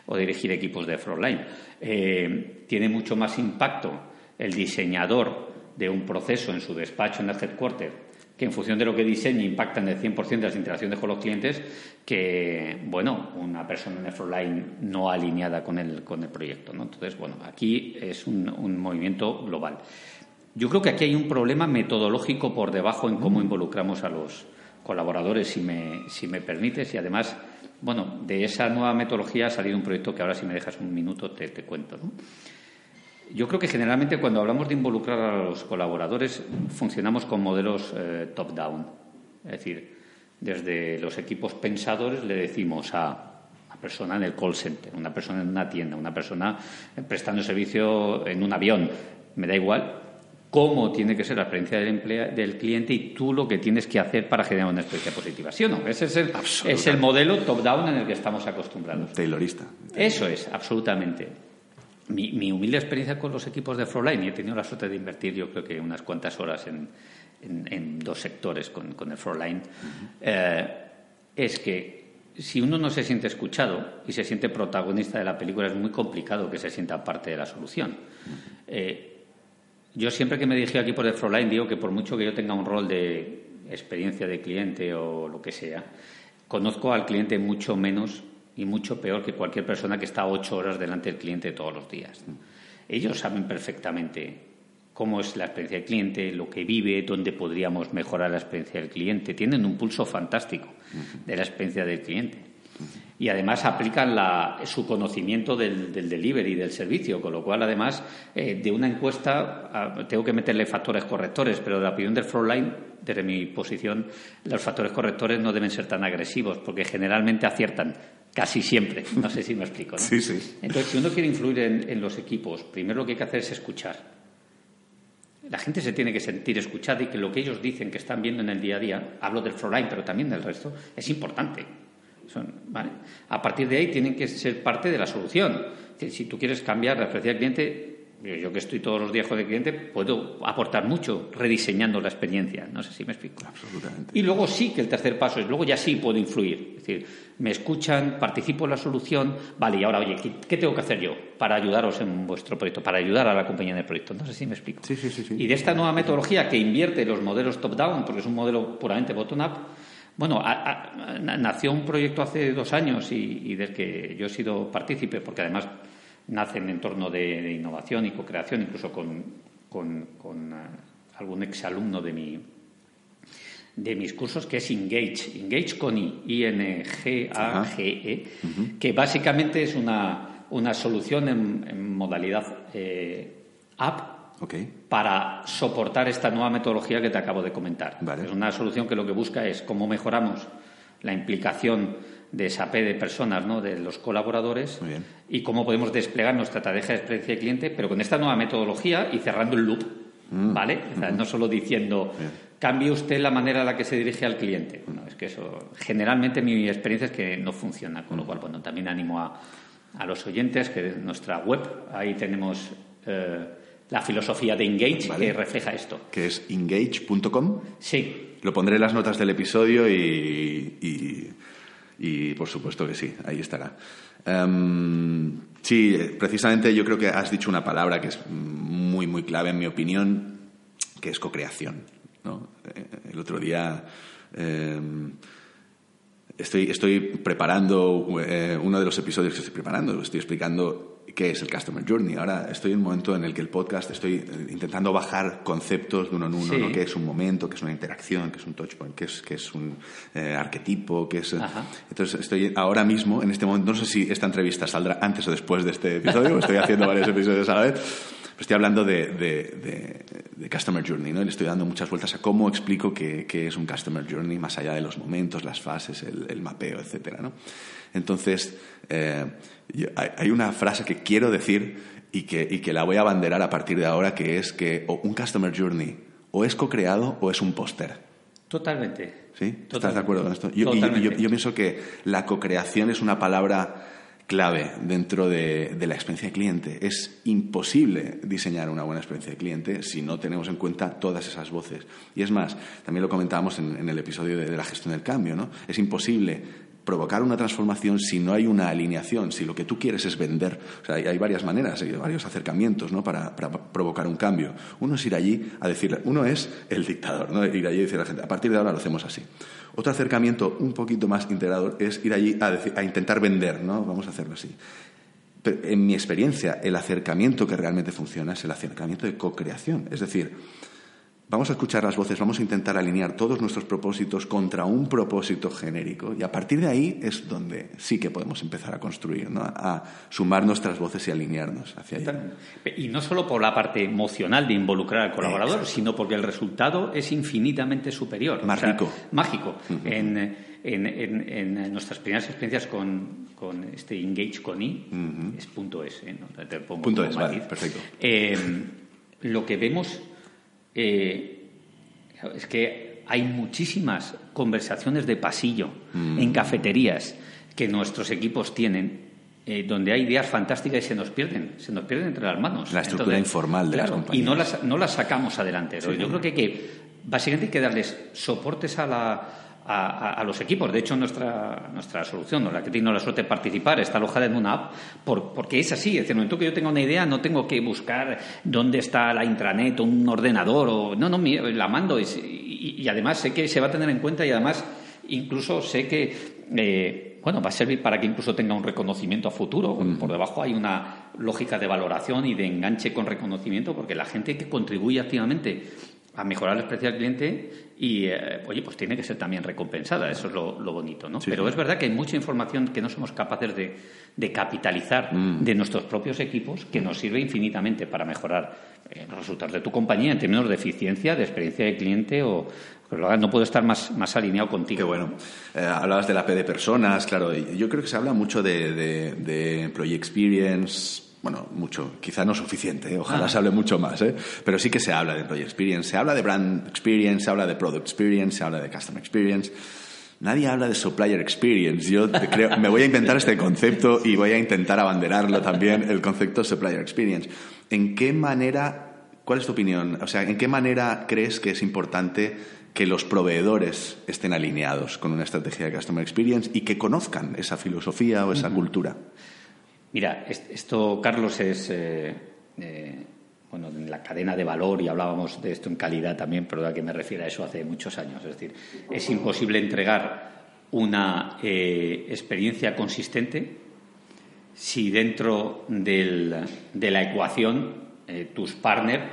o dirigir equipos de frontline. Eh, tiene mucho más impacto el diseñador de un proceso en su despacho en el headquarter que en función de lo que diseñe impactan el 100% de las interacciones con los clientes que, bueno, una persona en el frontline no alineada con el, con el proyecto. ¿no? Entonces, bueno, aquí es un, un movimiento global. Yo creo que aquí hay un problema metodológico por debajo en cómo involucramos a los colaboradores, si me, si me permites, y además, bueno, de esa nueva metodología ha salido un proyecto que ahora, si me dejas un minuto, te, te cuento. ¿no? Yo creo que generalmente cuando hablamos de involucrar a los colaboradores funcionamos con modelos eh, top-down. Es decir, desde los equipos pensadores le decimos a una persona en el call center, una persona en una tienda, una persona prestando servicio en un avión, me da igual cómo tiene que ser la experiencia del, del cliente y tú lo que tienes que hacer para generar una experiencia positiva. ¿Sí o no? Ese es el, es el modelo top-down en el que estamos acostumbrados. Taylorista. Eso es, absolutamente mi, humilde experiencia con los equipos de Frontline, y he tenido la suerte de invertir yo creo que unas cuantas horas en, dos sectores con, el Frontline, eh, es que si uno no se siente escuchado y se siente protagonista de la película, es muy complicado que se sienta parte de la solución. Eh, yo siempre que me dirigí aquí por el Frontline digo que por mucho que yo tenga un rol de experiencia de cliente o lo que sea, conozco al cliente mucho menos y mucho peor que cualquier persona que está ocho horas delante del cliente todos los días. Ellos saben perfectamente cómo es la experiencia del cliente, lo que vive, dónde podríamos mejorar la experiencia del cliente. Tienen un pulso fantástico de la experiencia del cliente. Y además aplican su conocimiento del, delivery, del servicio, con lo cual, además, eh, de una encuesta ah, tengo que meterle factores correctores, pero de la opinión del frontline, desde mi posición, los factores correctores no deben ser tan agresivos, porque generalmente aciertan Casi siempre, no sé si me explico. Sí, sí. Entonces, si uno quiere influir en, los equipos, primero lo que hay que hacer es escuchar. La gente se tiene que sentir escuchada y que lo que ellos dicen que están viendo en el día a día, hablo del frontline, pero también del resto, es importante. A partir de ahí tienen que ser parte de la solución. Si tú quieres cambiar la experiencia del cliente, yo que estoy todos los días con el cliente, puedo aportar mucho rediseñando la experiencia. No sé si me explico. Absolutamente. Y luego sí que el tercer paso es, luego ya sí puedo influir. Es decir, me escuchan, participo en la solución, vale, y ahora, oye, ¿qué, tengo que hacer yo para ayudaros en vuestro proyecto, para ayudar a la compañía en el proyecto? No sé si me explico. Sí, sí, sí, Y de esta nueva metodología que invierte los modelos top-down, porque es un modelo puramente bottom-up, bueno, nació un proyecto hace dos años y, y del que yo he sido partícipe, porque además nace en entorno de, innovación y co-creación, incluso con, con, con uh, algún exalumno de, mi, de mis cursos, que es Engage. Engage con I, I-N-G-A-G-E, que básicamente es una, una solución en, modalidad eh, app para soportar esta nueva metodología que te acabo de comentar. Es una solución que lo que busca es cómo mejoramos la implicación de SAP de personas, ¿no? de los colaboradores, y cómo podemos desplegar nuestra estrategia de experiencia de cliente, pero con esta nueva metodología y cerrando el loop, mm. ¿vale? no solo diciendo, cambie usted la manera en la que se dirige al cliente. es que eso, generalmente mi experiencia es que no funciona, con lo cual, bueno, también animo a, a los oyentes que en nuestra web, ahí tenemos... Eh, la filosofía de Engage que refleja esto. Que es engage.com. Sí. Lo pondré en las notas del episodio y y por supuesto que sí, ahí estará. Em, sí, precisamente yo creo que has dicho una palabra que es muy, muy clave en mi opinión, que es co-creación. ¿no? Eh, el otro día em, estoy, estoy preparando eh, uno de los episodios que estoy preparando, estoy explicando qué es el Customer Journey. Ahora estoy en un momento en el que el podcast estoy eh, intentando bajar conceptos de uno en uno, ¿no? qué es un momento, qué es una interacción, qué es un touchpoint, qué es, qué es un eh, arquetipo, qué es... Entonces estoy ahora mismo, en este momento, no sé si esta entrevista saldrá antes o después de este episodio, estoy haciendo varios episodios a la vez, estoy hablando de, de, Customer Journey, ¿no? le estoy dando muchas vueltas a cómo explico qué, es un Customer Journey más allá de los momentos, las fases, el, mapeo, etcétera, ¿no? Entonces, eh, hay una frase que quiero decir y que, y que la voy a abanderar a partir de ahora, que es que un Customer Journey o es co-creado o es un póster. Totalmente. ¿Sí? ¿Estás de acuerdo con esto? Yo, yo, pienso que la co-creación es una palabra clave dentro de, la experiencia de cliente. Es imposible diseñar una buena experiencia de cliente si no tenemos en cuenta todas esas voces. Y es más, también lo comentábamos en, en el episodio de, de, la gestión del cambio, ¿no? Es imposible provocar una transformación si no hay una alineación, si lo que tú quieres es vender. O sea, hay, varias maneras, hay varios acercamientos ¿no? para, provocar un cambio. Uno es ir allí a decirle, uno es el dictador, ¿no? ir allí y decirle a la gente, a partir de ahora lo hacemos así. Otro acercamiento un poquito más integrador es ir allí a, a intentar vender, ¿no? vamos a hacerlo así. Pero en mi experiencia, el acercamiento que realmente funciona es el acercamiento de co-creación. Es decir, Vamos a escuchar las voces, vamos a intentar alinear todos nuestros propósitos contra un propósito genérico y a partir de ahí es donde sí que podemos empezar a construir, ¿no? a sumar nuestras voces y alinearnos hacia allá. Y no solo por la parte emocional de involucrar al colaborador, sino porque el resultado es infinitamente superior. Mágico. mágico. en, en, nuestras primeras experiencias con, con este Engage con I, es punto S, punto es, vale, perfecto. Eh, lo que vemos eh, es que hay muchísimas conversaciones de pasillo mm. en cafeterías que nuestros equipos tienen eh, donde hay ideas fantásticas y se nos pierden, se nos pierden entre las manos. La estructura informal de las compañías. Y no las, no las sacamos adelante. Yo creo que, que básicamente hay que darles soportes a la, a, los equipos. De hecho, nuestra, nuestra solución, la que tiene la suerte de participar, está alojada en una app, porque es así. Es decir, en el momento que yo tenga una idea, no tengo que buscar dónde está la intranet o un ordenador. O, no, no, la mando y, además sé que se va a tener en cuenta y además incluso sé que. Eh, bueno, va a servir para que incluso tenga un reconocimiento a futuro. Por debajo hay una lógica de valoración y de enganche con reconocimiento, porque la gente que contribuye activamente a mejorar la experiencia del cliente y, eh, oye, pues tiene que ser también recompensada. Eso es lo, bonito, ¿no? Pero es verdad que hay mucha información que no somos capaces de, capitalizar mm. de nuestros propios equipos que nos sirve infinitamente para mejorar eh, los resultados de tu compañía en términos de eficiencia, de experiencia de cliente o... No puedo estar más, más alineado contigo. Qué bueno. Eh, hablabas de la P de personas, claro. Yo creo que se habla mucho de, de, de Employee Experience, bueno, mucho, quizá no suficiente, ¿eh? ojalá ah. se hable mucho más, ¿eh? pero sí que se habla de Employee Experience, se habla de Brand Experience, se habla de Product Experience, se habla de Customer Experience. Nadie habla de Supplier Experience. Yo creo, me voy a inventar este concepto y voy a intentar abanderarlo también, el concepto Supplier Experience. ¿En qué manera, cuál es tu opinión? O sea, ¿en qué manera crees que es importante que los proveedores estén alineados con una estrategia de Customer Experience y que conozcan esa filosofía o esa cultura? Mira, esto, Carlos, es. Eh, eh, bueno, en la cadena de valor, y hablábamos de esto en calidad también, pero a qué me refiero a eso hace muchos años. Es decir, es imposible entregar una eh, experiencia consistente si dentro de la ecuación tus partners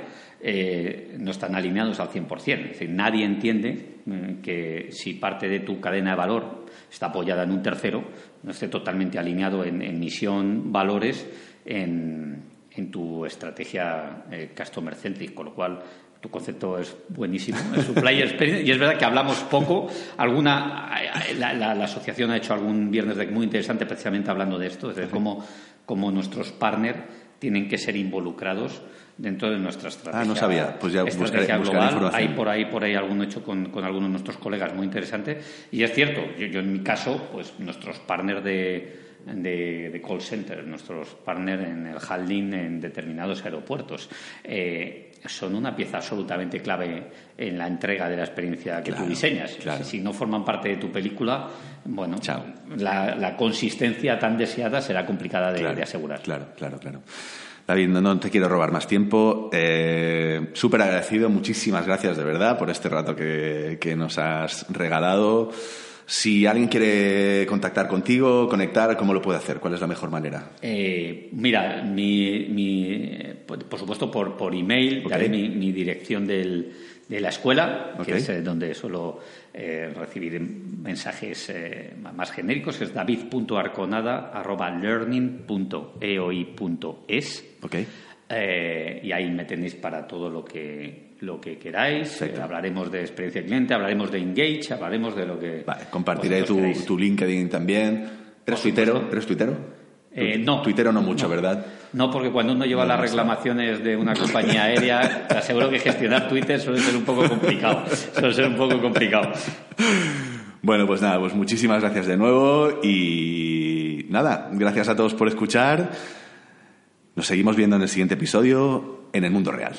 no están alineados al 100%. Es decir, nadie entiende que si parte de tu cadena de valor está apoyada en un tercero, no esté totalmente alineado en, misión, valores, en, tu estrategia eh, customer centric, con lo cual tu concepto es buenísimo, es supplier experience, y es verdad que hablamos poco. Alguna, la, asociación ha hecho algún viernes de muy interesante precisamente hablando de esto, de cómo, cómo nuestros partners tienen que ser involucrados dentro de nuestra estrategia. Ah, no sabía. Pues ya estrategia global. Hay por ahí, por ahí algún hecho con, con algunos de nuestros colegas muy interesante. Y es cierto, yo, en mi caso, pues nuestros partners de, de, call center, nuestros partners en el handling en determinados aeropuertos, eh, son una pieza absolutamente clave en la entrega de la experiencia que tú diseñas. Si no forman parte de tu película, bueno, la, consistencia tan deseada será complicada de, de asegurar. Claro, claro, claro. David, no, te quiero robar más tiempo. Eh, Súper agradecido, muchísimas gracias de verdad por este rato que, nos has regalado. Si alguien quiere contactar contigo, conectar, ¿cómo lo puede hacer? ¿Cuál es la mejor manera? Eh, mira, mi, por supuesto por, por email, daré mi dirección del, de la escuela, que es eh, donde suelo eh, recibir mensajes eh, más genéricos, es david.arconada.learning.eoi.es. Okay. Eh, y ahí me tenéis para todo lo que lo que queráis. Eh, hablaremos de experiencia cliente, hablaremos de engage, hablaremos de lo que. Vale, compartiré tu, tu, LinkedIn también. ¿Eres tuitero? ¿Eres tuitero? Eh, no. Tuitero no mucho, ¿verdad? No, porque cuando uno lleva las reclamaciones de una compañía aérea, te aseguro que gestionar Twitter suele ser un poco complicado. Suele ser un poco complicado. Bueno, pues nada, pues muchísimas gracias de nuevo y nada, gracias a todos por escuchar. Nos seguimos viendo en el siguiente episodio en el mundo real.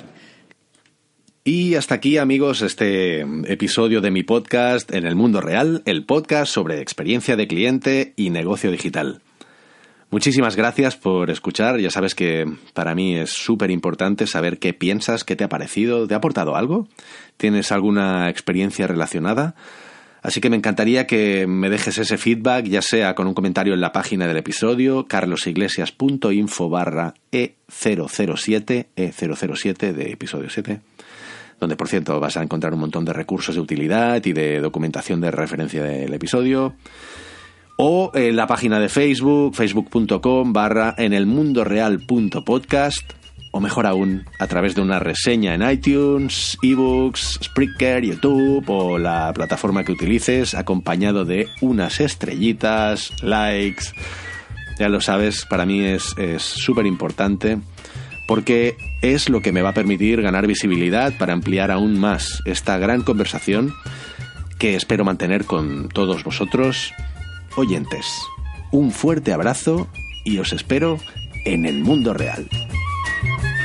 Y hasta aquí, amigos, este episodio de mi podcast En el Mundo Real, el podcast sobre experiencia de cliente y negocio digital. Muchísimas gracias por escuchar. Ya sabes que para mí es súper importante saber qué piensas, qué te ha parecido, ¿te ha aportado algo? ¿Tienes alguna experiencia relacionada? Así que me encantaría que me dejes ese feedback, ya sea con un comentario en la página del episodio, carlosiglesias.info barra E007, E007 de episodio 7, donde por cierto vas a encontrar un montón de recursos de utilidad y de documentación de referencia del episodio. O en la página de Facebook, facebook.com barra en el mundo real podcast o mejor aún, a través de una reseña en iTunes, ebooks, Spreaker, YouTube o la plataforma que utilices, acompañado de unas estrellitas, likes. Ya lo sabes, para mí es súper importante porque es lo que me va a permitir ganar visibilidad para ampliar aún más esta gran conversación que espero mantener con todos vosotros, oyentes. Un fuerte abrazo y os espero en el mundo real. thank you